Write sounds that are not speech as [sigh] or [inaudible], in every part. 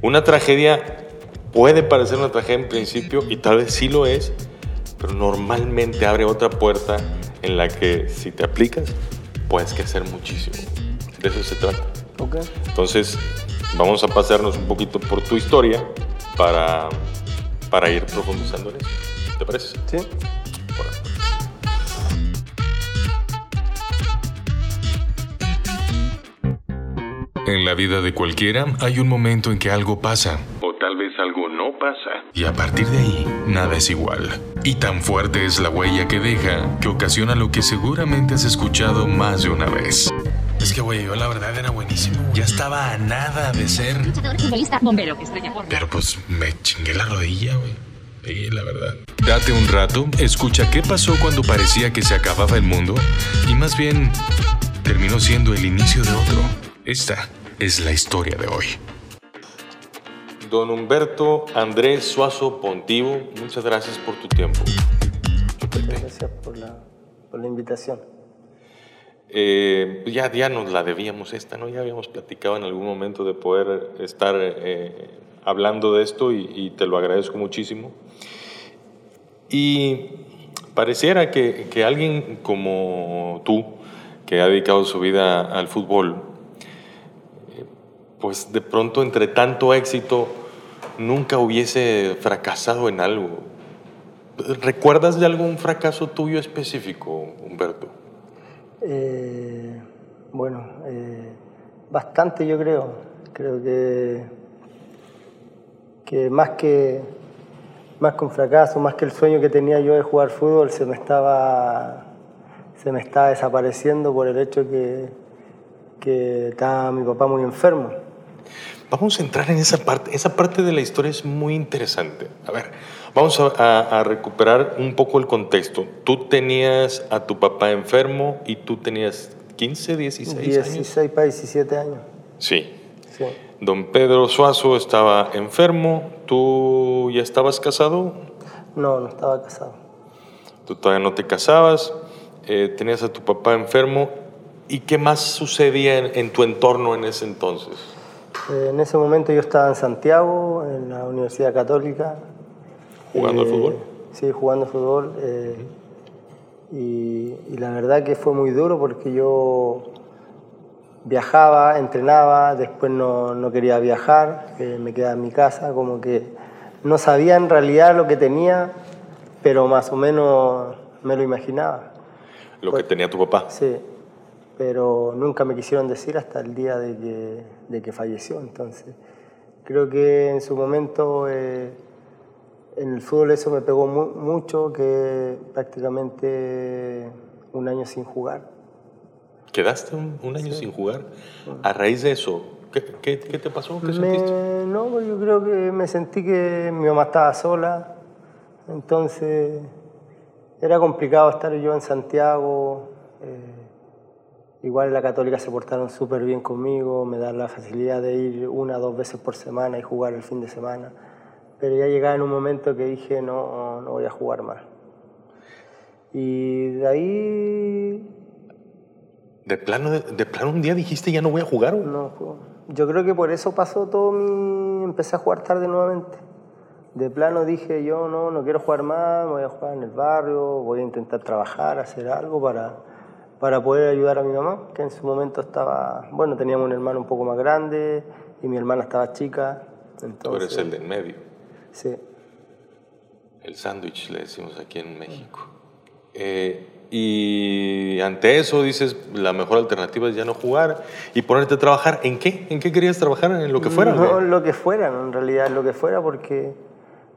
Una tragedia puede parecer una tragedia en principio y tal vez sí lo es, pero normalmente abre otra puerta en la que si te aplicas puedes crecer muchísimo. De eso se trata. Ok. Entonces, vamos a pasarnos un poquito por tu historia para, para ir profundizando en eso. ¿Te parece? Sí. En la vida de cualquiera hay un momento en que algo pasa. O tal vez algo no pasa. Y a partir de ahí, nada es igual. Y tan fuerte es la huella que deja que ocasiona lo que seguramente has escuchado más de una vez. Es que, güey, yo la verdad era buenísimo. Ya estaba a nada de ser. Luchador, futbolista, bombero, estrella porno. Pero pues me chingué la rodilla, güey. Sí, la verdad. Date un rato, escucha qué pasó cuando parecía que se acababa el mundo y más bien terminó siendo el inicio de otro. Esta es la historia de hoy. Don Humberto Andrés Suazo Pontivo, muchas gracias por tu tiempo. Chupete. Gracias por la, por la invitación. Eh, ya, ya nos la debíamos esta, ¿no? Ya habíamos platicado en algún momento de poder estar eh, hablando de esto y, y te lo agradezco muchísimo. Y pareciera que, que alguien como tú, que ha dedicado su vida al fútbol, pues de pronto entre tanto éxito nunca hubiese fracasado en algo. ¿Recuerdas de algún fracaso tuyo específico, Humberto? Eh, bueno, eh, bastante yo creo. Creo que, que más que más un fracaso, más que el sueño que tenía yo de jugar fútbol, se me estaba se me estaba desapareciendo por el hecho que, que estaba mi papá muy enfermo. Vamos a entrar en esa parte. Esa parte de la historia es muy interesante. A ver, vamos a, a- a recuperar un poco el contexto. Tú tenías a tu papá enfermo y tú tenías 15, 16 años. 16 para 17 años. Sí. Sí. Don Pedro Suazo estaba enfermo. ¿Tú ya estabas casado? No, no estaba casado. Tú todavía no te casabas. eh, tenías a tu papá enfermo. ¿Y qué más sucedía en, en tu entorno en ese entonces? Eh, en ese momento yo estaba en Santiago, en la Universidad Católica. ¿Jugando al Eh, fútbol? Sí, jugando fútbol. eh, y, y la verdad que fue muy duro porque yo viajaba, entrenaba, después no, no quería viajar, eh, me quedaba en mi casa, como que no sabía en realidad lo que tenía, pero más o menos me lo imaginaba. Lo que tenía tu papá. Sí, pero nunca me quisieron decir hasta el día de que, de que falleció. Entonces, creo que en su momento eh, en el fútbol eso me pegó mu- mucho, que prácticamente un año sin jugar. ¿Quedaste un, un año sin jugar? A raíz de eso, ¿qué, qué- qué te pasó? ¿Qué sentiste? Me, no, pues yo creo que me sentí que mi mamá estaba sola, entonces era complicado estar yo en Santiago. Igual en la Católica se portaron súper bien conmigo, me dan la facilidad de ir una o dos veces por semana y jugar el fin de semana. Pero ya llegaba en un momento que dije, no, no voy a jugar más. Y de ahí ¿De plano, de, de plano un día dijiste ya no voy a jugar? o? No, ju- yo creo que por eso pasó todo mi... Empecé a jugar tarde nuevamente. De plano dije yo, no, no quiero jugar más, voy a jugar en el barrio, voy a intentar trabajar, hacer algo para, para poder ayudar a mi mamá, que en su momento estaba... Bueno, teníamos un hermano un poco más grande y mi hermana estaba chica. Entonces, Tú eres el de en medio. Sí. El sándwich, le decimos aquí en México. Eh, y ante eso dices, la mejor alternativa es ya no jugar y ponerte a trabajar. ¿En qué? ¿En qué querías trabajar? ¿En lo que fuera? No, güey? lo que fuera, en realidad lo que fuera, porque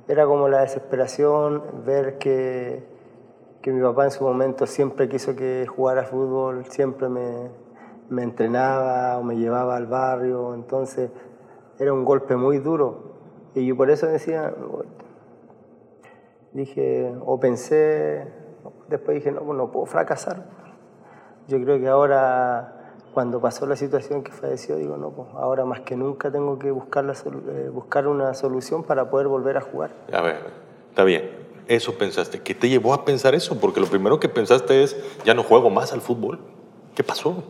era como la desesperación, ver que, que mi papá en su momento siempre quiso que jugara fútbol, siempre me, me entrenaba o me llevaba al barrio, entonces era un golpe muy duro. Y yo por eso decía, dije, o pensé, después dije, no, pues no puedo fracasar. Yo creo que ahora, cuando pasó la situación que falleció, digo, no, pues ahora más que nunca tengo que buscar, la eh, buscar una solución para poder volver a jugar. A ver, está bien. Eso pensaste. ¿Qué te llevó a pensar eso? Porque lo primero que pensaste es, ya no juego más al fútbol. ¿Qué pasó?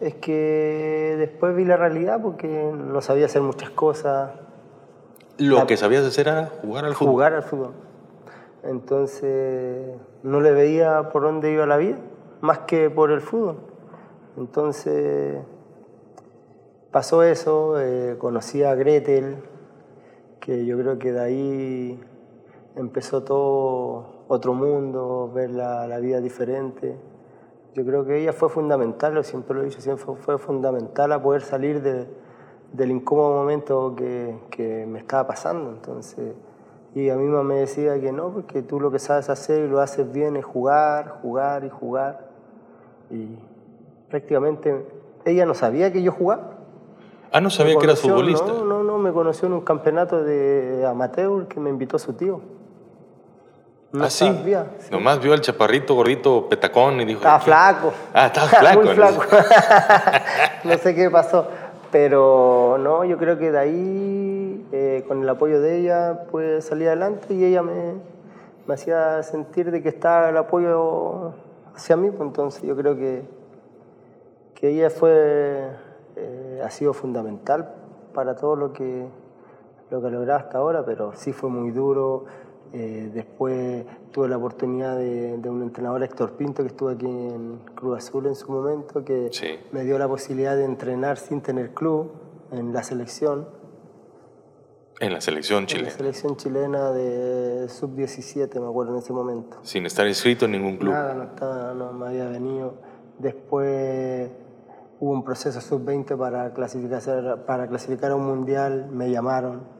Es que después vi la realidad porque no sabía hacer muchas cosas. Lo La- que sabías hacer era jugar al fútbol. jugar al fútbol. Entonces no le veía por dónde iba la vida, más que por el fútbol. Entonces pasó eso, eh, conocí a Gretel, que yo creo que de ahí empezó todo otro mundo, ver la, la vida diferente. Yo creo que ella fue fundamental, lo siempre lo he dicho, siempre fue, fue fundamental a poder salir de- del incómodo momento que, que me estaba pasando. Entonces, y ella misma me decía que no, porque tú lo que sabes hacer y lo haces bien es jugar, jugar y jugar. Y prácticamente ella no sabía que yo jugaba. Ah, no sabía Me que conoció- futbolista. No, no, no, me conoció en un campeonato de amateur que me invitó su tío. No ah, sí. sabía, sí. Nomás vio al chaparrito gordito petacón y dijo. Estaba flaco. Ah, estaba flaco. [laughs] Muy flaco. [laughs] no sé qué pasó. Pero no, yo creo que de ahí, eh, con el apoyo de ella, pues salí adelante y ella me, me hacía sentir de que estaba el apoyo hacia mí. pues, entonces yo creo que, que ella fue, eh, ha sido fundamental para todo lo que, lo que he logrado hasta ahora, pero sí fue muy duro. Eh, después tuve la oportunidad de, de un entrenador, Héctor Pinto, que estuvo aquí en Cruz Azul en su momento, que Sí. me dio la posibilidad de entrenar sin tener club en la selección, En la selección en la chilena. selección chilena de sub-17, me acuerdo en ese momento. Sin estar inscrito en ningún club. Nada, no, estaba, no me había venido. Después hubo un proceso sub-20 para clasificar, para clasificar a un mundial, me llamaron.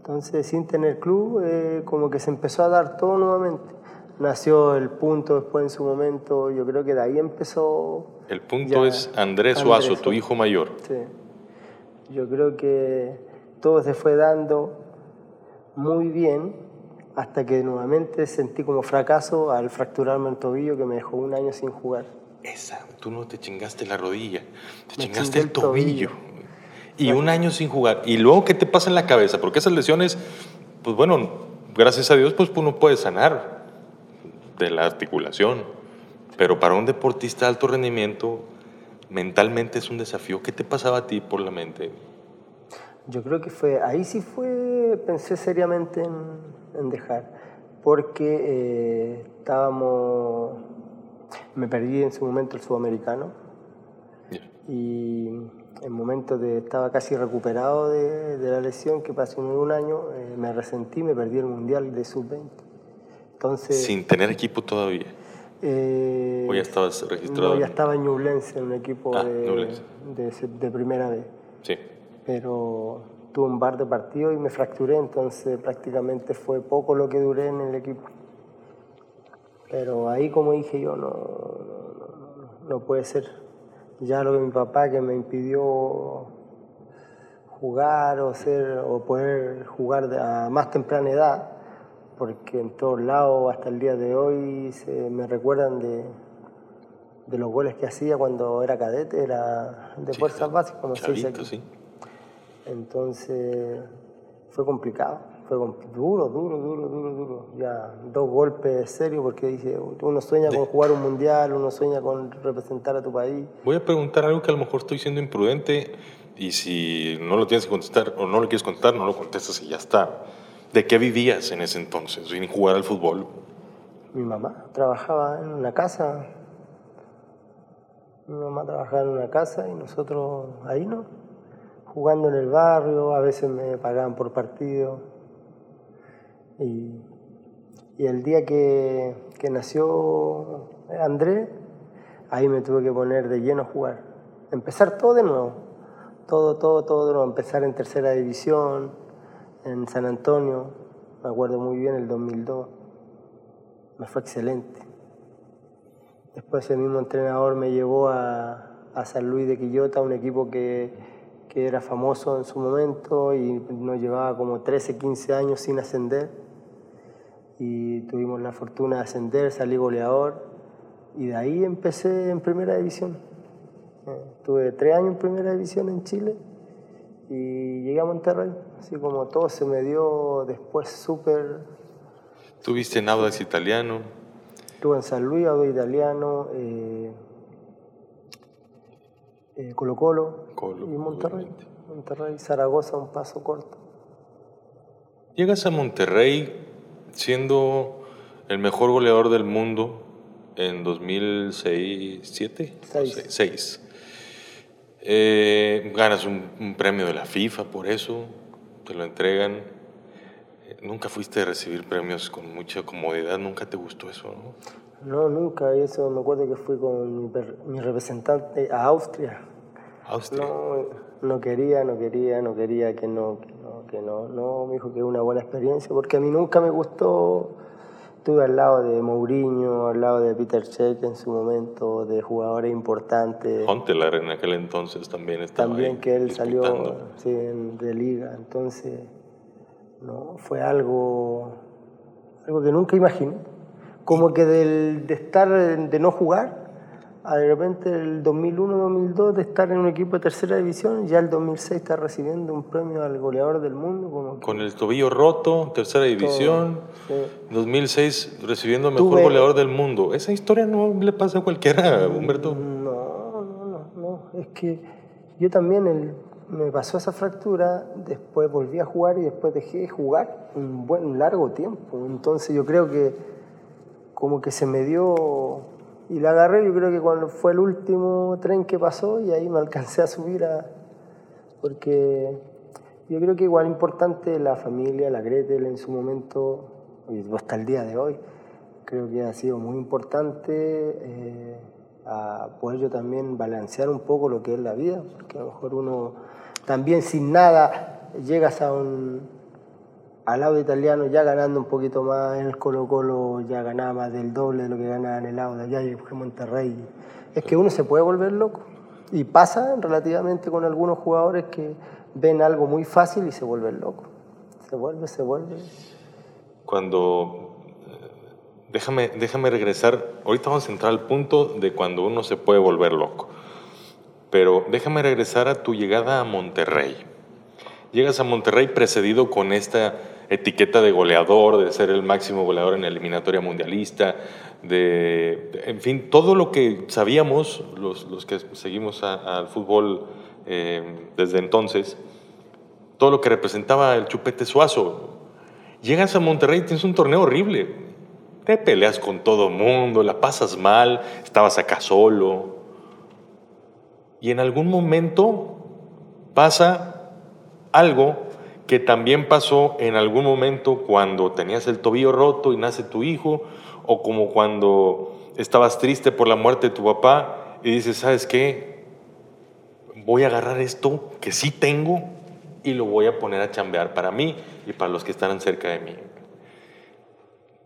Entonces, sin tener club, eh, como que se empezó a dar todo nuevamente. Nació el punto después en su momento, yo creo que de ahí empezó... El punto es Andrés Suazo, tu hijo mayor. Sí. Yo creo que todo se fue dando muy bien hasta que nuevamente sentí como fracaso al fracturarme el tobillo que me dejó un año sin jugar. Esa, tú no te chingaste la rodilla, te Me chingaste el el tobillo. tobillo. Y un año sin jugar. Y luego, ¿qué te pasa en la cabeza? Porque esas lesiones, pues bueno, gracias a Dios, pues uno puede sanar de la articulación. Pero para un deportista de alto rendimiento, mentalmente es un desafío. ¿Qué te pasaba a ti por la mente? Yo creo que fue, ahí sí fue, pensé seriamente en, en dejar, porque eh, estábamos, me perdí en su momento el sudamericano Ya. y en momentos de, estaba casi recuperado de, de la lesión que pasó en un año, eh, me resentí, me perdí el mundial de sub-20. Entonces, Sin tener equipo todavía. eh, ¿O ya estabas registrado? no, ya estaba en Ñublense, en un equipo Ah, de, Ñublense. de, de primera vez Sí. pero tuve un par de partidos y me fracturé, entonces prácticamente fue poco lo que duré en el equipo. Pero ahí, como dije yo, no, no, no puede ser. Ya lo que mi papá que me impidió jugar o ser o poder jugar a más temprana edad, porque en todos lados hasta el día de hoy se me recuerdan de, de los goles que hacía cuando era cadete, era de fuerzas básicas, como se dice Chavito, aquí. sí. Entonces fue complicado, duro, duro, duro, duro, duro. Ya dos golpes serios porque dice, uno sueña con jugar un mundial, uno sueña con representar a tu país. Voy a preguntar algo que a lo mejor estoy siendo imprudente y si no lo tienes que contestar o no lo quieres contestar, no lo contestas y ya está. ¿De qué vivías en ese entonces sin jugar al fútbol? Mi mamá trabajaba en una casa, mi mamá trabajaba en una casa y nosotros ahí no, jugando en el barrio, a veces me pagaban por partido. Y, el día que, que nació Andrés, ahí me tuve que poner de lleno a jugar. Empezar todo de nuevo, todo, todo, todo de nuevo. Empezar en tercera división, en San Antonio, me acuerdo muy bien, el 2002. Me fue excelente. Después el mismo entrenador me llevó a, a San Luis de Quillota, un equipo que, que era famoso en su momento y nos llevaba como 13, 15 años sin ascender. Y tuvimos la fortuna de ascender, salí goleador y de ahí empecé en primera división. Eh, tuve tres años en primera división en Chile y llegué a Monterrey. Así como todo se me dio después súper Tuviste en Audax Italiano, Estuve en San Luis, Audo Italiano, eh, eh, Colo Colo, Colo, y Monterrey. obviamente. Monterrey, Zaragoza, un paso corto. Llegas a Monterrey siendo el mejor goleador del mundo en 2006, ¿7? Seis. 6. Eh, ganas un, un premio de la FIFA por eso, te lo entregan. Eh, Nunca fuiste a recibir premios con mucha comodidad, nunca te gustó eso, ¿no? No, nunca. y Eso me acuerdo que fui con mi, mi representante a Austria. Austria. No, no quería, no quería, no quería que no, que no, no. Me dijo que era una buena experiencia porque a mí nunca me gustó. Estuve al lado de Mourinho, al lado de Peter Cech en su momento, de jugadores importantes. Huntelaar en aquel entonces también estaba También ahí que él salió sí, de liga. Entonces, no, fue algo, algo que nunca imaginé. Como que del, de estar, de no jugar, de repente el 2001-2002 de estar en un equipo de tercera división, ya el 2006 está recibiendo un premio al goleador del mundo. Como Con el tobillo roto, tercera división. sí. 2006 recibiendo mejor Tuve- goleador del mundo. Esa historia no le pasa a cualquiera, Humberto. No, no, no, no. Es que yo también el- me pasó esa fractura, después volví a jugar y después dejé de jugar un buen un largo tiempo. Entonces yo creo que como que se me dio y la agarré, yo creo que cuando fue el último tren que pasó y ahí me alcancé a subir a porque yo creo que igual importante la familia, la Gretel en su momento y hasta el día de hoy creo que ha sido muy importante eh, a poder yo también balancear un poco lo que es la vida, porque a lo mejor uno también sin nada llegas a un al lado italiano ya ganando un poquito más en el Colo Colo ya ganaba más del doble de lo que ganaba en el Auda allá y en Monterrey es que uno se puede volver loco y pasa relativamente con algunos jugadores que ven algo muy fácil y se vuelven locos se vuelve, se vuelve Cuando. eh, Déjame, déjame regresar. Ahorita vamos a entrar al punto de cuando uno se puede volver loco. Pero déjame regresar a tu llegada a Monterrey. Llegas a Monterrey precedido con esta etiqueta de goleador, de ser el máximo goleador en la eliminatoria mundialista, de, en fin, todo lo que sabíamos, los, los que seguimos al fútbol eh, desde entonces, todo lo que representaba el chupete suazo. Llegas a Monterrey y tienes un torneo horrible. Te peleas con todo mundo, la pasas mal, estabas acá solo. Y en algún momento pasa algo que también pasó en algún momento cuando tenías el tobillo roto y nace tu hijo, o como cuando estabas triste por la muerte de tu papá y dices, ¿sabes qué? Voy a agarrar esto que sí tengo y lo voy a poner a chambear para mí y para los que están cerca de mí.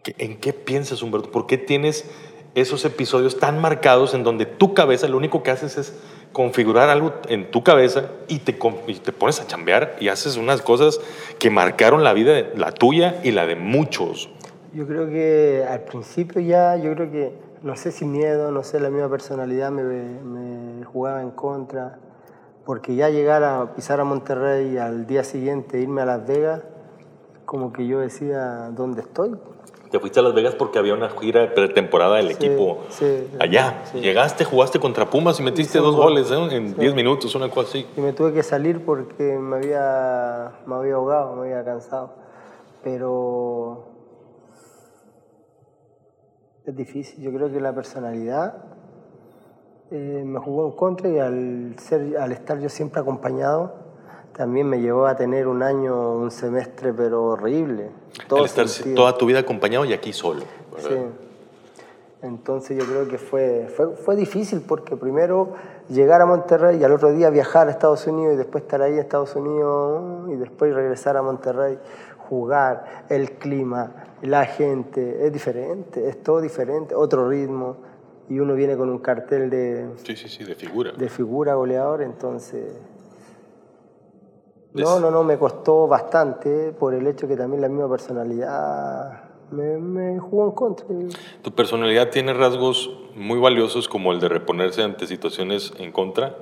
¿Qué- ¿En qué piensas, Humberto? ¿Por qué tienes esos episodios tan marcados en donde tu cabeza lo único que haces es configurar algo en tu cabeza y te, pones a chambear y haces unas cosas que marcaron la vida, la tuya y la de muchos? Yo creo que al principio ya, yo creo que, no sé si miedo, no sé, la misma personalidad me, me jugaba en contra, porque ya llegar a pisar a Monterrey y al día siguiente irme a Las Vegas, como que yo decía, ¿dónde estoy? Te fuiste a Las Vegas porque había una gira pretemporada del Sí, equipo sí, allá. sí. Llegaste, jugaste contra Pumas y metiste dos gol. goles ¿eh? en Sí. 10 minutos, una cosa así. Y me tuve que salir porque me había, me había ahogado, me había cansado. Pero es difícil. Yo creo que la personalidad eh, me jugó en contra y al, ser, al estar yo siempre acompañado, también me llevó a tener un año, un semestre, pero horrible. Todo El estar sentido. toda tu vida acompañado y aquí solo. ¿verdad? Sí. Entonces yo creo que fue, fue, fue difícil porque primero llegar a Monterrey y al otro día viajar a Estados Unidos y después estar ahí en Estados Unidos y después regresar a Monterrey, jugar, el clima, la gente, es diferente, es todo diferente, otro ritmo y uno viene con un cartel de, Sí, sí, sí, de figura. de figura goleador, entonces... No, no, no, me costó bastante por el hecho que también la misma personalidad me, me jugó en contra. Tu personalidad tiene rasgos muy valiosos como el de reponerse ante situaciones en contra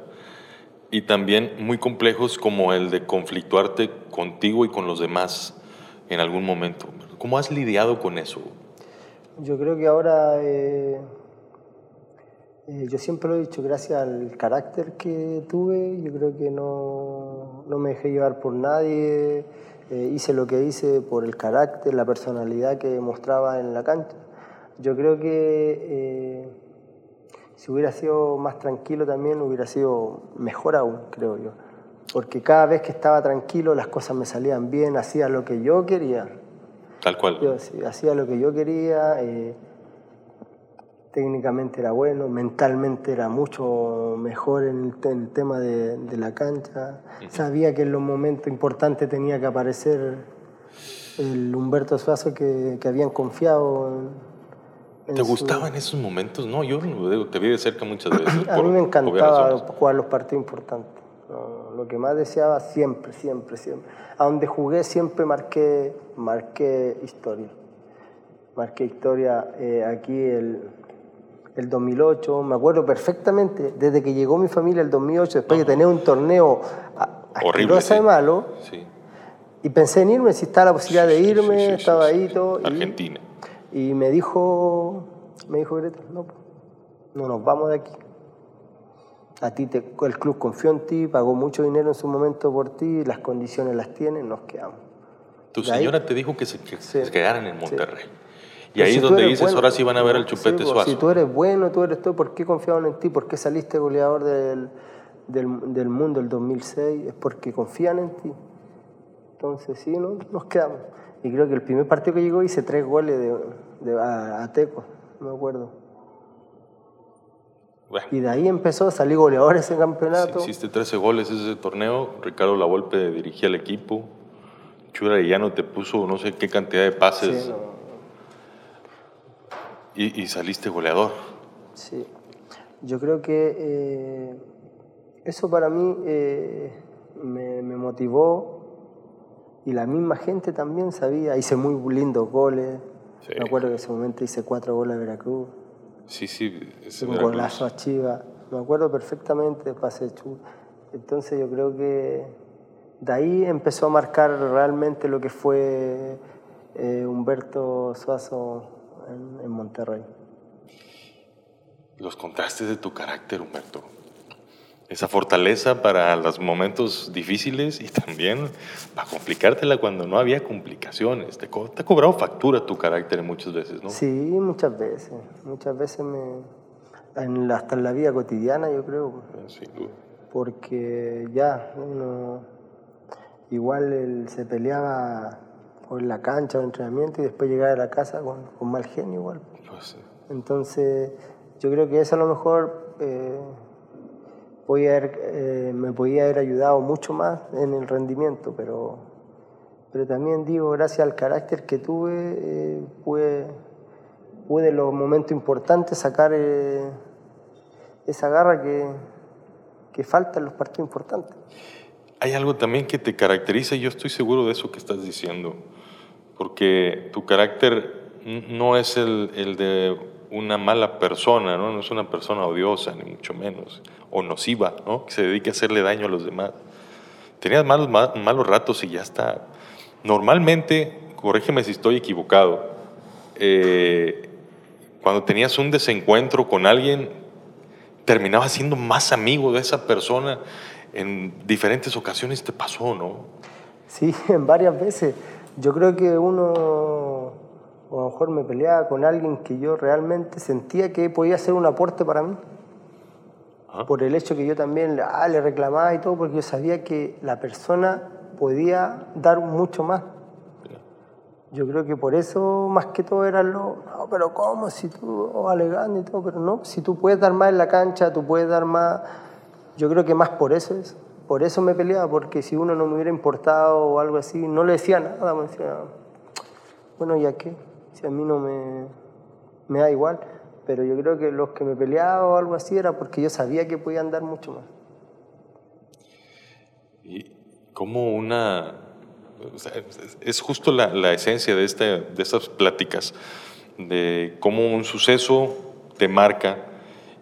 y también muy complejos como el de conflictuarte contigo y con los demás en algún momento. ¿Cómo has lidiado con eso? Yo creo que ahora, eh, eh, yo siempre lo he dicho, gracias al carácter que tuve, yo creo que no, no me dejé llevar por nadie, eh, hice lo que hice por el carácter, la personalidad que mostraba en la cancha. Yo creo que eh, si hubiera sido más tranquilo también hubiera sido mejor aún, creo yo. Porque cada vez que estaba tranquilo las cosas me salían bien, hacía lo que yo quería. Tal cual. Yo sí, hacía lo que yo quería, técnicamente era bueno, mentalmente era mucho mejor en el, en el tema de, de la cancha. Sabía que en los momentos importantes tenía que aparecer el Humberto Suazo que, que habían confiado en, en ¿Te su- gustaban esos momentos? No, yo te vi de cerca muchas [clears throat] veces. A por mí me encantaba jugar los partidos importantes. No, Lo que más deseaba siempre, siempre, siempre. A donde jugué siempre marqué, marqué historia. Marqué historia eh, aquí el, el 2008. Me acuerdo perfectamente, desde que llegó mi familia el 2008, después de tener un torneo Horrible, asqueroso de sí. malo, Sí. y pensé en irme, si estaba la posibilidad de Sí, sí, irme, sí, sí, estaba sí, ahí sí. todo. Argentina. y me dijo, me dijo Greta, no, no nos vamos de aquí. A ti te- el club confió en ti, pagó mucho dinero en su momento por ti, las condiciones las tienen, nos quedamos. Tu De ahí- señora te dijo que se, que Sí. se quedaran en Monterrey. Y ahí si es donde dices, bueno, ahora sí van a ver al sí, chupete po, suazo. Si tú eres bueno, tú eres todo, ¿por qué confiaban en ti? ¿Por qué saliste goleador del, del, del mundo el 2006? Es porque confían en ti. Entonces, sí, ¿no? nos quedamos. Y creo que el primer partido que llegó hice tres goles de, de- a, a Teco, no me acuerdo. Bueno, Y de ahí empezó, salí goleador ese campeonato. sí, hiciste 13 goles ese torneo. Ricardo Lavolpe dirigía el equipo. Chura no te puso no sé qué cantidad de pases Sí, no, y, y saliste goleador. sí. Yo creo que eh, eso para mí eh, me, me motivó y la misma gente también sabía. Hice muy lindos goles. Sí. Me acuerdo que en ese momento hice cuatro goles a Veracruz. Sí, sí. ese un Veracruz. golazo a Chivas. Me acuerdo perfectamente de pase Chu. Entonces yo creo que de ahí empezó a marcar realmente lo que fue eh, Humberto Suazo en, en Monterrey. Los contrastes de tu carácter, Humberto. Esa fortaleza para los momentos difíciles y también para complicártela cuando no había complicaciones. Te, co- te ha cobrado factura tu carácter muchas veces, ¿no? Sí, muchas veces. Muchas veces me... en la- hasta en la vida cotidiana yo creo. Sin duda. Porque ya uno igual él se peleaba o en la cancha o en entrenamiento y después llegaba a la casa con, con mal genio igual. Pues, Entonces, yo creo que eso a lo mejor eh, haber, eh, me podía haber ayudado mucho más en el rendimiento, pero, pero también digo, gracias al carácter que tuve, eh, pude, pude en los momentos importantes sacar eh, esa garra que, que falta en los partidos importantes. Hay algo también que te caracteriza y yo estoy seguro de eso que estás diciendo, porque tu carácter no es el, de una mala persona, ¿no? es una persona odiosa, ni mucho menos, o nociva, ¿no? que se dedique a hacerle daño a los demás. Tenías malos, ma- malos ratos y ya está. Normalmente, corrígeme si estoy equivocado, eh, cuando tenías un desencuentro con alguien, terminabas siendo más amigo de esa persona en diferentes ocasiones te pasó, ¿no? Sí, [laughs] en varias veces. Yo creo que uno, o a lo mejor me peleaba con alguien que yo realmente sentía que podía ser un aporte para mí. Ajá. Por el hecho que yo también ah, le reclamaba y todo, porque yo sabía que la persona podía dar mucho más. Yo creo que por eso, más que todo, era lo, no, pero ¿cómo? Si tú, oh, alegando y todo, pero no, si tú puedes dar más en la cancha, tú puedes dar más. Yo creo que más por eso es. Por eso me peleaba, porque si uno no me hubiera importado o algo así, no le decía nada, me decía, bueno, ¿ya qué? Si a mí no me, da igual. Pero yo creo que los que me peleaban o algo así era porque yo sabía que podían dar mucho más. Y como una... es justo la, la esencia de, este, de estas pláticas, de cómo un suceso te marca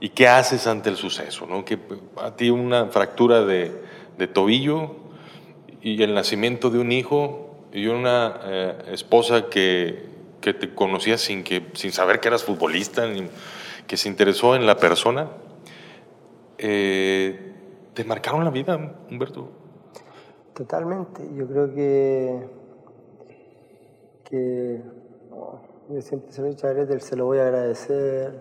y qué haces ante el suceso, ¿no? Que a ti una fractura de, de tobillo y el nacimiento de un hijo y una eh, esposa que, que te conocía sin, que, sin saber que eras futbolista, ni- que se interesó en la persona, eh, ¿te marcaron la vida, Humberto? Totalmente. Yo creo que que oh, yo siempre se lo he dicho a Gretel, se lo voy a agradecer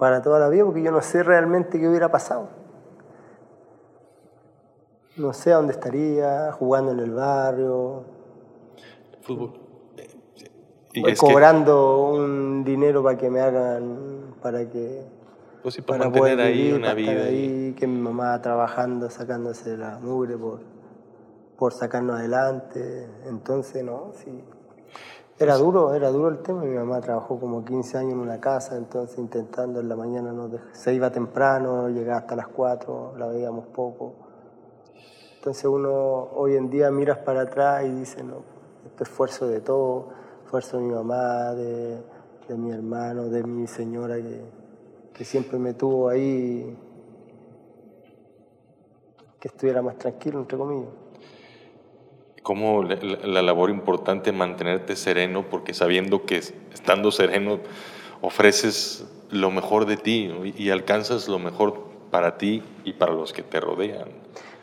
para toda la vida porque yo no sé realmente qué hubiera pasado. No sé a dónde estaría, jugando en el barrio. Fútbol. Y cobrando un dinero para que me hagan, para que... Pues sí, para, mantener ahí una vida. Ahí, que mi mamá trabajando, sacándose la mugre por, por sacarnos adelante. Entonces, no, sí. Era duro, era duro el tema. Mi mamá trabajó como 15 años en una casa, entonces intentando en la mañana, no se iba temprano, llegaba hasta las 4, la veíamos poco. Entonces uno hoy en día miras para atrás y dice, no, este esfuerzo de todo esfuerzo de mi mamá, de, mi hermano, de mi señora que, siempre me tuvo ahí, que estuviera más tranquilo, entre comillas. ¿Cómo la, labor importante mantenerte sereno? Porque sabiendo que estando sereno ofreces lo mejor de ti y alcanzas lo mejor para ti y para los que te rodean.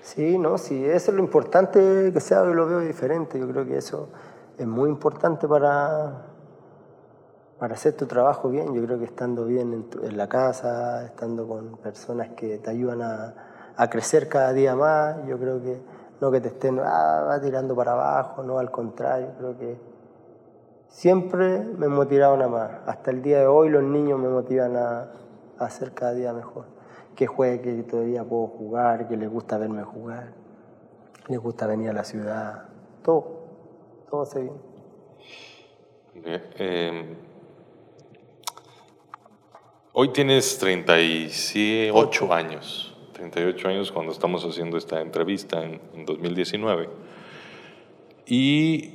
Sí, no, sí, eso es lo importante que sea, yo lo veo diferente, yo creo que eso es muy importante para, para hacer tu trabajo bien. Yo creo que estando bien en, la casa, estando con personas que te ayudan a, a, crecer cada día más, yo creo que no que te estén ah, tirando para abajo, no, al contrario, creo que siempre me motivaron a más. Hasta el día de hoy los niños me motivan a, hacer cada día mejor. Que juegue, que todavía puedo jugar, que les gusta verme jugar, les gusta venir a la ciudad, todo todo se bien. Eh, hoy tienes 38 años, 38 años cuando estamos haciendo esta entrevista en, 2019. Y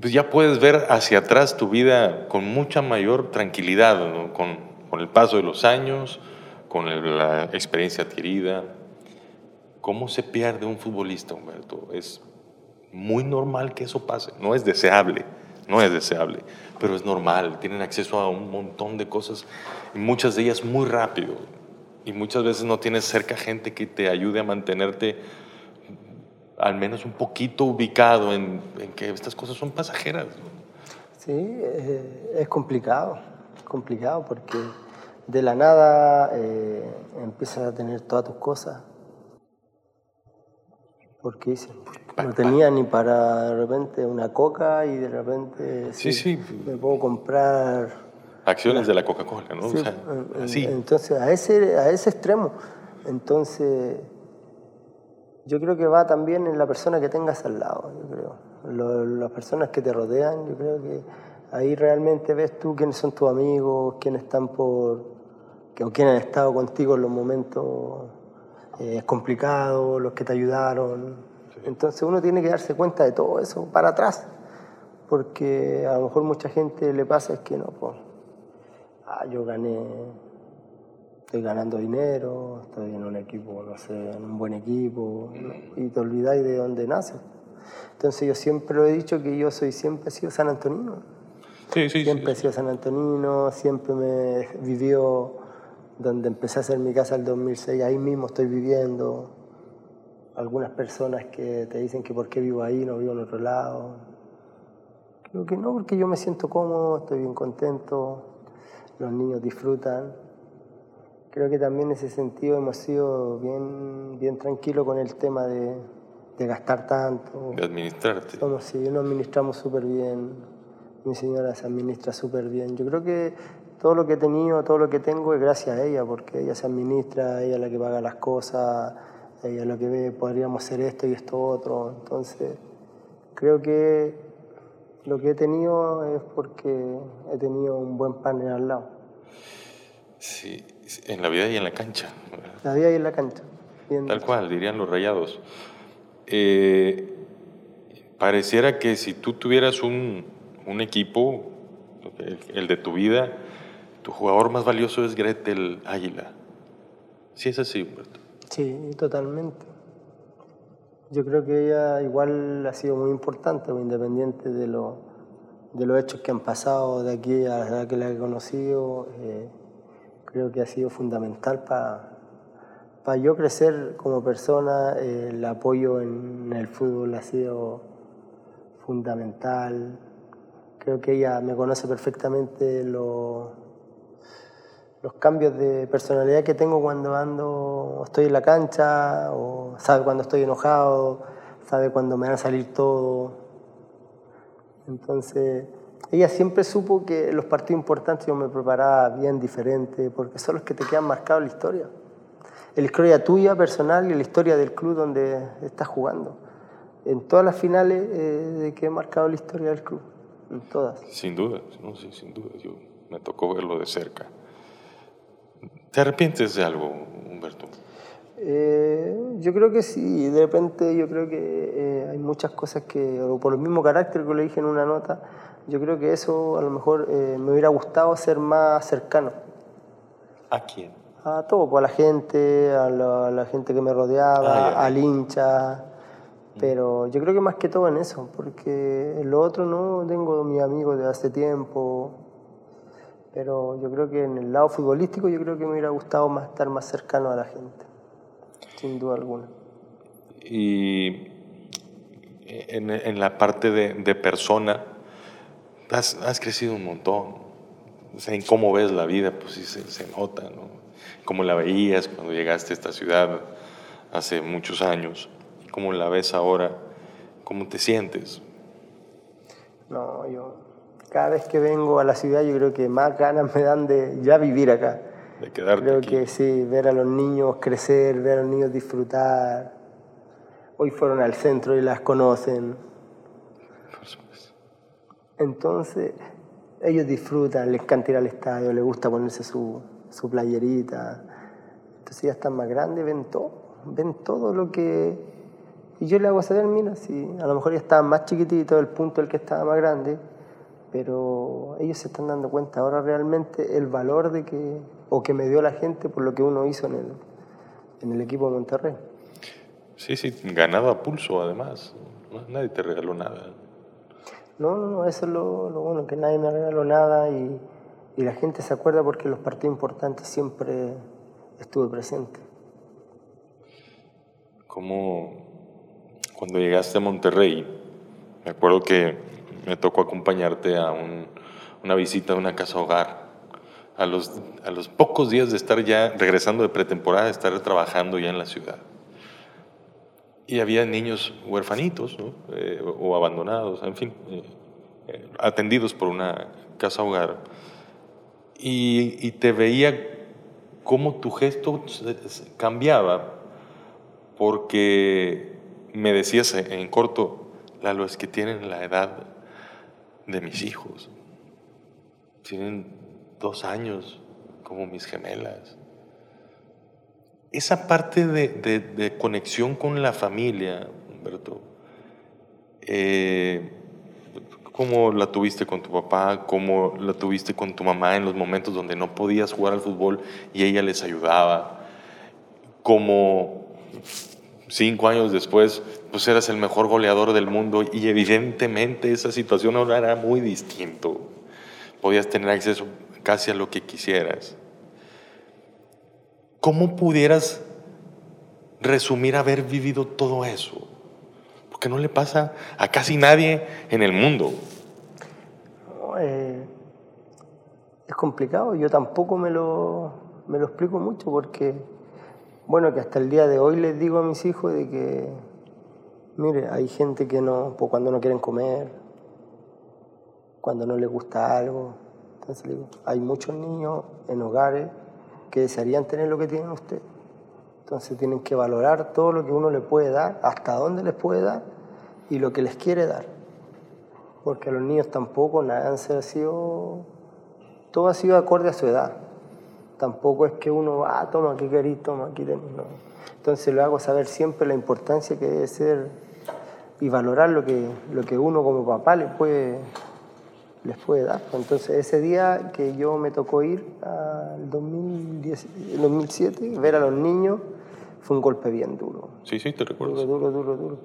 pues ya puedes ver hacia atrás tu vida con mucha mayor tranquilidad, con, con, el paso de los años, con la experiencia adquirida. ¿Cómo se pierde un futbolista, Humberto? Es muy normal que eso pase. No es deseable, no es deseable, pero es normal. Tienen acceso a un montón de cosas y muchas de ellas muy rápido. Y muchas veces no tienes cerca gente que te ayude a mantenerte al menos un poquito ubicado en, que estas cosas son pasajeras. Sí, eh, es complicado, es complicado porque de la nada eh, empiezas a tener todas tus cosas. Porque no tenía ni para de repente una coca y de repente sí, sí, me puedo comprar acciones de la Coca-Cola, ¿no? Sí, así. Entonces, a ese, a ese extremo. Entonces, yo creo que va también en la persona que tengas al lado, yo creo. las personas que te rodean, yo creo que ahí realmente ves tú quiénes son tus amigos, quiénes están por, o quiénes han estado contigo en los momentos eh, complicados, los que te ayudaron. Entonces uno tiene que darse cuenta de todo eso para atrás, porque a lo mejor mucha gente le pasa es que no, pues, ah, yo gané, estoy ganando dinero, estoy en un equipo, no sé, en un buen equipo, y te olvidáis de dónde naces. Entonces yo siempre lo he dicho que yo soy siempre he sido San Antonino. Sí, sí, siempre he sido San Antonino, siempre me vivió donde empecé a hacer mi casa el 2006, ahí mismo estoy viviendo algunas personas que te dicen que por qué vivo ahí, no vivo en otro lado. Creo que no, porque yo me siento cómodo, estoy bien contento, los niños disfrutan. Creo que también en ese sentido hemos sido bien, bien tranquilos con el tema de, de gastar tanto. De administrarte. Somos, sí, nos administramos súper bien. Mi señora se administra súper bien. Yo creo que todo lo que he tenido, todo lo que tengo es gracias a ella, porque ella se administra, ella es la que paga las cosas ella lo que ve, podríamos hacer esto y esto otro. Entonces, creo que lo que he tenido es porque he tenido un buen partner al lado. Sí, en la vida y en la cancha. La vida y en la cancha. Tal cual, dirían los rayados. Eh, pareciera que si tú tuvieras un, un equipo, el, el, de tu vida, tu jugador más valioso es Gretel Águila. Sí es así, Humberto. Sí, totalmente. Yo creo que ella igual ha sido muy importante, independiente de, lo, de los hechos que han pasado de aquí a la edad que la he conocido. Eh, creo que ha sido fundamental para para yo crecer como persona. el apoyo en el fútbol ha sido fundamental. creo que ella me conoce perfectamente lo- los cambios de personalidad que tengo cuando ando, estoy en la cancha, o sabe cuando estoy enojado, sabe cuando me van a salir todo. Entonces, ella siempre supo que los partidos importantes yo me preparaba bien diferente, porque son los que te quedan marcados en la historia. En la historia tuya, personal, y la historia del club donde estás jugando. En todas las finales eh, que he marcado la historia del club, en todas. Sin duda, no, sí, sin duda. Yo me tocó verlo de cerca. ¿Te arrepientes de algo, Humberto? Eh, yo creo que sí, de repente yo creo que eh, hay muchas cosas que, por el mismo carácter que le dije en una nota, yo creo que eso a lo mejor eh, me hubiera gustado ser más cercano ¿A quién? a todo, pues, a la gente, a la, a la gente que me rodeaba, Ah, ya. al hincha, pero yo creo que más que todo en eso, porque lo otro no tengo mis amigos de hace tiempo, pero yo creo que en el lado futbolístico yo creo que me hubiera gustado más estar más cercano a la gente, sin duda alguna. Y en, en la parte de, de persona, has, has crecido un montón. O sea, en cómo ves la vida, pues sí se, se nota, ¿no? Cómo la veías cuando llegaste a esta ciudad hace muchos años, cómo la ves ahora, cómo te sientes. No, yo cada vez que vengo a la ciudad yo creo que más ganas me dan de ya vivir acá. De quedarte Creo aquí. que sí, ver a los niños crecer, ver a los niños disfrutar. Hoy fueron al centro y las conocen. Entonces, ellos disfrutan, les encanta ir al estadio, les gusta ponerse su, su playerita. Entonces ya están más grandes, ven todo, ven todo lo que... Y yo le hago saber, mira, si a lo mejor ya estaban más chiquititos, el punto el que estaba más grande, pero ellos se están dando cuenta ahora realmente el valor de que, o que me dio la gente por lo que uno hizo en el, en el equipo de Monterrey. Sí, sí, ganado a pulso además. Nadie te regaló nada. No, no, no, eso es lo, lo bueno, que nadie me regaló nada y, y la gente se acuerda porque en los partidos importantes siempre estuve presente. Como cuando llegaste a Monterrey, me acuerdo que me tocó acompañarte a un- una visita a una casa hogar. A los, pocos días de estar ya regresando de pretemporada, de estar trabajando ya en la ciudad. Y había niños huerfanitos. Eh, o, abandonados, en fin, eh, eh, atendidos por una casa hogar. Y, te veía cómo tu gesto cambiaba porque me decías en corto, Lalo, es que tienen la edad de mis hijos. Tienen dos años como mis gemelas. Esa parte de, de- conexión con la familia, Humberto, eh, cómo la tuviste con tu papá, cómo la tuviste con tu mamá en los momentos donde no podías jugar al fútbol y ella les ayudaba, como cinco años después, pues eras el mejor goleador del mundo y evidentemente esa situación ahora era muy distinto. Podías tener acceso casi a lo que quisieras. ¿Cómo pudieras resumir haber vivido todo eso? Porque no le pasa a casi nadie en el mundo. Eh, es complicado, yo tampoco me lo, me lo explico mucho porque, bueno, que hasta el día de hoy les digo a mis hijos de que, mire, hay gente que no, pues cuando no quieren comer, cuando no les gusta algo, entonces digo, hay muchos niños en hogares que desearían tener lo que tienen ustedes. Entonces tienen que valorar todo lo que uno le puede dar, hasta dónde les puede dar y lo que les quiere dar. Porque a los niños tampoco nada han sido, todo ha sido acorde a su edad. Tampoco es que uno, ah, toma, aquí querís, toma, aquí tenés. Entonces lo hago saber siempre la importancia que debe ser y valorar lo que, lo que uno como papá les puede, les puede dar. Entonces ese día que yo me tocó ir al 2010, el 2007, ver a los niños, fue un golpe bien duro. Sí, sí, te Duro, recuerdo. duro, duro, duro.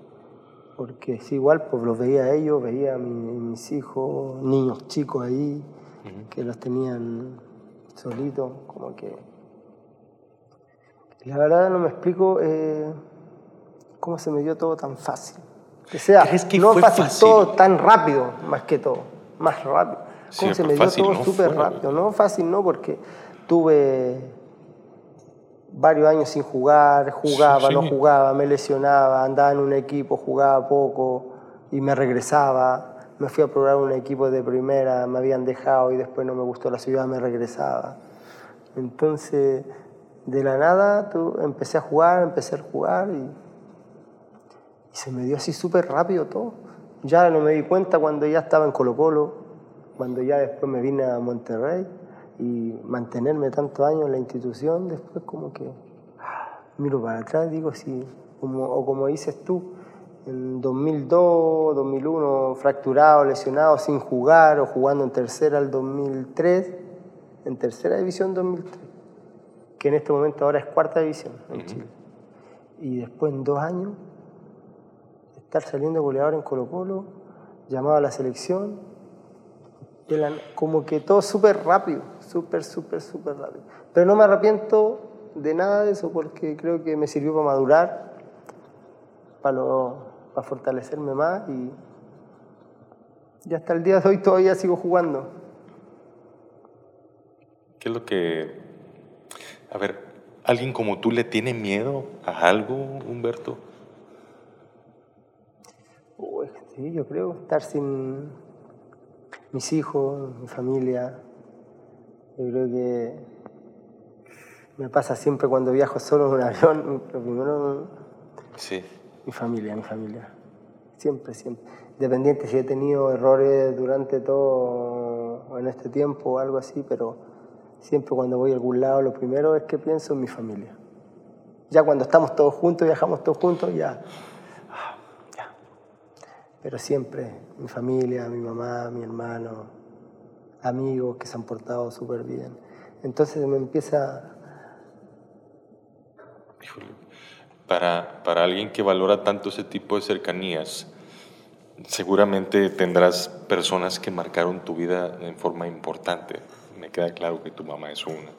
Porque es igual, pues los veía a ellos, veía a mi- mis hijos, niños chicos ahí, que los tenían solitos, como que... La verdad no me explico eh, cómo se me dio todo tan fácil. Que sea, ¿Crees que no fue fácil, fácil? todo tan rápido, más que todo. más rápido. Sí, ¿Cómo se me dio todo no súper rápido? No, fácil no, porque tuve varios años sin jugar, jugaba, Sí, no sí. jugaba, me lesionaba, andaba en un equipo, jugaba poco y me regresaba. Me fui a probar un equipo de primera, me habían dejado y después no me gustó la ciudad, me regresaba. Entonces, de la nada, tú, empecé a jugar, empecé a jugar y, y se me dio así súper rápido todo. Ya no me di cuenta cuando ya estaba en Colo Colo, cuando ya después me vine a Monterrey y mantenerme tantos años en la institución, después como que ah, miro para atrás digo, sí, como, o como dices tú, en 2002, 2001, fracturado, lesionado, sin jugar o jugando en tercera el 2003, en tercera división 2003, que en este momento ahora es cuarta división en Chile. Y después en dos años, estar saliendo goleador en Colo Colo, llamado a la selección, como que todo súper rápido, súper, súper, súper rápido. Pero no me arrepiento de nada de eso porque creo que me sirvió para madurar, para fortalecerme más y, y hasta el día de hoy todavía sigo jugando. ¿Qué es lo que... A ver, ¿alguien como tú le tiene miedo a algo, Humberto? Sí, yo creo estar sin mis hijos, mi familia. Yo creo que me pasa siempre cuando viajo solo en un [laughs] avión, lo primero Sí. mi familia, mi familia. Siempre, siempre. Independiente si he tenido errores durante todo en este tiempo o algo así, pero siempre cuando voy a algún lado lo primero es que pienso en mi familia. Ya cuando estamos todos juntos, viajamos todos juntos, ya. Pero siempre mi familia, mi mamá, mi hermano, amigos que se han portado súper bien. Entonces me empieza Híjole. Para, para alguien que valora tanto ese tipo de cercanías, seguramente tendrás personas que marcaron tu vida en forma importante. Me queda claro que tu mamá es una,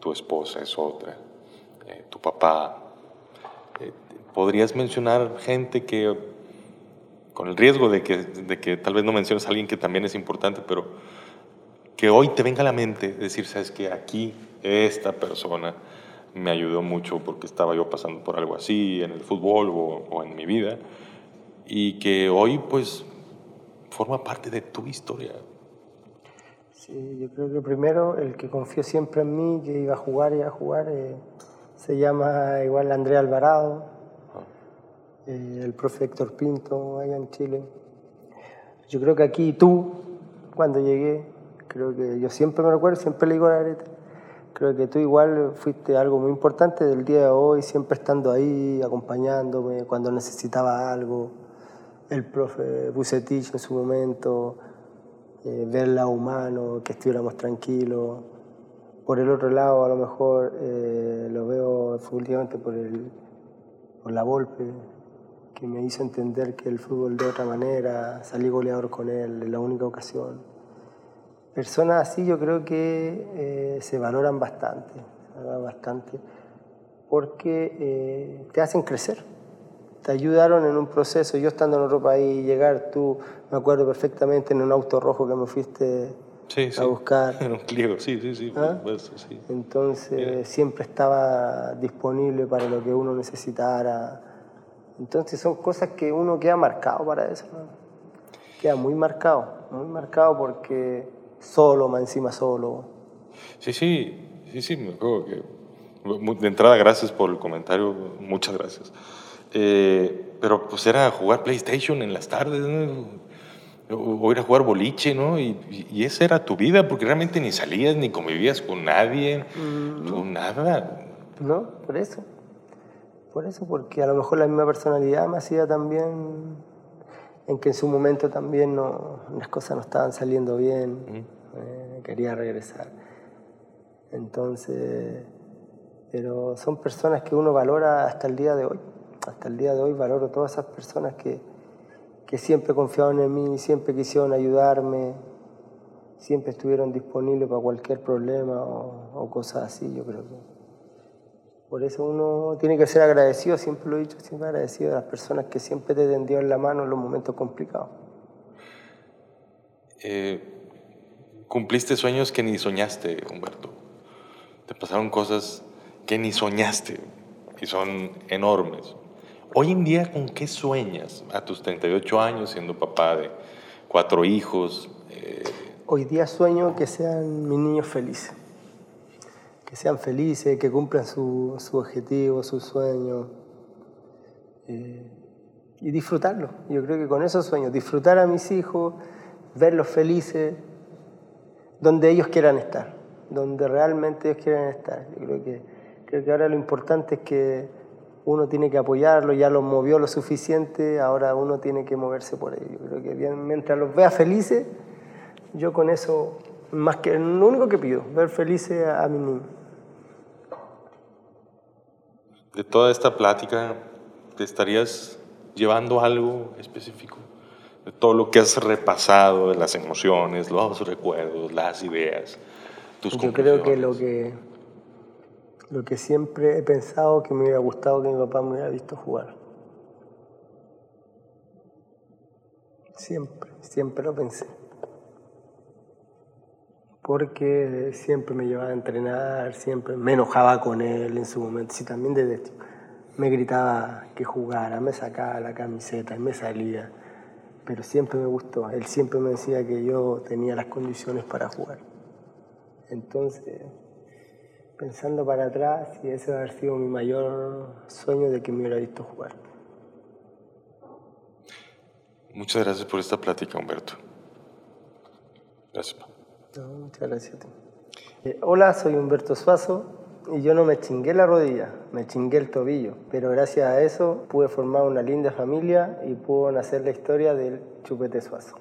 tu esposa es otra, eh, tu papá. Eh, ¿Podrías mencionar gente que, con el riesgo de que, de que tal vez no menciones a alguien que también es importante, pero que hoy te venga a la mente decir, sabes que aquí esta persona me ayudó mucho porque estaba yo pasando por algo así en el fútbol o, en mi vida y que hoy pues forma parte de tu historia. Sí, yo creo que primero el que confió siempre en mí, que iba a jugar, iba a jugar, eh, se llama igual Andrea Alvarado, eh, el profe Héctor Pinto, allá en Chile. Yo creo que aquí tú, cuando llegué, creo que yo siempre me recuerdo, siempre le digo la Areta, creo que tú igual fuiste algo muy importante del día de hoy, siempre estando ahí, acompañándome cuando necesitaba algo. El profe Bucetich en su momento, eh, verla humano, que estuviéramos tranquilos. Por el otro lado, a lo mejor eh, lo veo últimamente por, el, por la Volpe, que me hizo entender que el fútbol de otra manera, salí goleador con él en la única ocasión. Personas así yo creo que eh, se valoran bastante, se valoran bastante, porque eh, te hacen crecer te ayudaron en un proceso. Yo estando en otro país, llegar tú, me acuerdo perfectamente en un auto rojo que me fuiste Sí, sí. a buscar. [laughs] En un Clio, sí, sí, sí. ¿Ah? supuesto, sí. Entonces siempre estaba disponible para lo que uno necesitara. Entonces son cosas que uno queda marcado para eso. ¿no? Queda muy marcado, muy marcado porque solo, más encima solo. Sí, sí, sí, sí, me acuerdo que... De entrada, gracias por el comentario, muchas gracias. Eh, pero pues era jugar PlayStation en las tardes, ¿no? o, ir a jugar boliche, ¿no? Y, y- esa era tu vida, porque realmente ni salías ni convivías con nadie, tú nada. ¿No? Por eso. Por eso, porque a lo mejor la misma personalidad me hacía también en que en su momento también no, las cosas no estaban saliendo bien, eh, quería regresar. Entonces, pero son personas que uno valora hasta el día de hoy. Hasta el día de hoy valoro todas esas personas que, que siempre confiaron en mí, siempre quisieron ayudarme, siempre estuvieron disponibles para cualquier problema o, o cosas así, yo creo que. Por eso uno tiene que ser agradecido, siempre lo he dicho, siempre agradecido a las personas que siempre te tendieron la mano en los momentos complicados. eh, cumpliste sueños que ni soñaste, Humberto. Te pasaron cosas que ni soñaste y son enormes. Hoy en día, ¿con qué sueñas a tus 38 años siendo papá de cuatro hijos? Eh, Hoy día sueño que sean mis niños felices. Que sean felices, que cumplan su, su objetivo, su sueño. Eh, y disfrutarlo. Yo creo que con esos sueños, disfrutar a mis hijos, verlos felices, donde ellos quieran estar, donde realmente ellos quieran estar. Yo creo que, creo que ahora lo importante es que uno tiene que apoyarlo, ya los movió lo suficiente, ahora uno tiene que moverse por ello. Yo creo que mientras los vea felices, yo con eso, más que lo único que pido, ver felices a, a mi niño. De toda esta plática, ¿te estarías llevando algo específico? De todo lo que has repasado, de las emociones, los recuerdos, las ideas, tus Yo creo que lo que lo que siempre he pensado que me hubiera gustado que mi papá me hubiera visto jugar. Siempre, siempre lo pensé. Porque siempre me llevaba a entrenar, siempre me enojaba con él en su momento. Sí, también desde me gritaba que jugara, me sacaba la camiseta y me salía. Pero siempre me gustó. Él siempre me decía que yo tenía las condiciones para jugar. Entonces, pensando para atrás, y ese ha sido mi mayor sueño de que me hubiera visto jugar. Muchas gracias por esta plática, Humberto. Gracias. Muchas gracias a ti. Eh, hola, soy Humberto Suazo y yo no me chingué la rodilla, me chingué el tobillo, pero gracias a eso pude formar una linda familia y pudo nacer la historia del Chupete Suazo.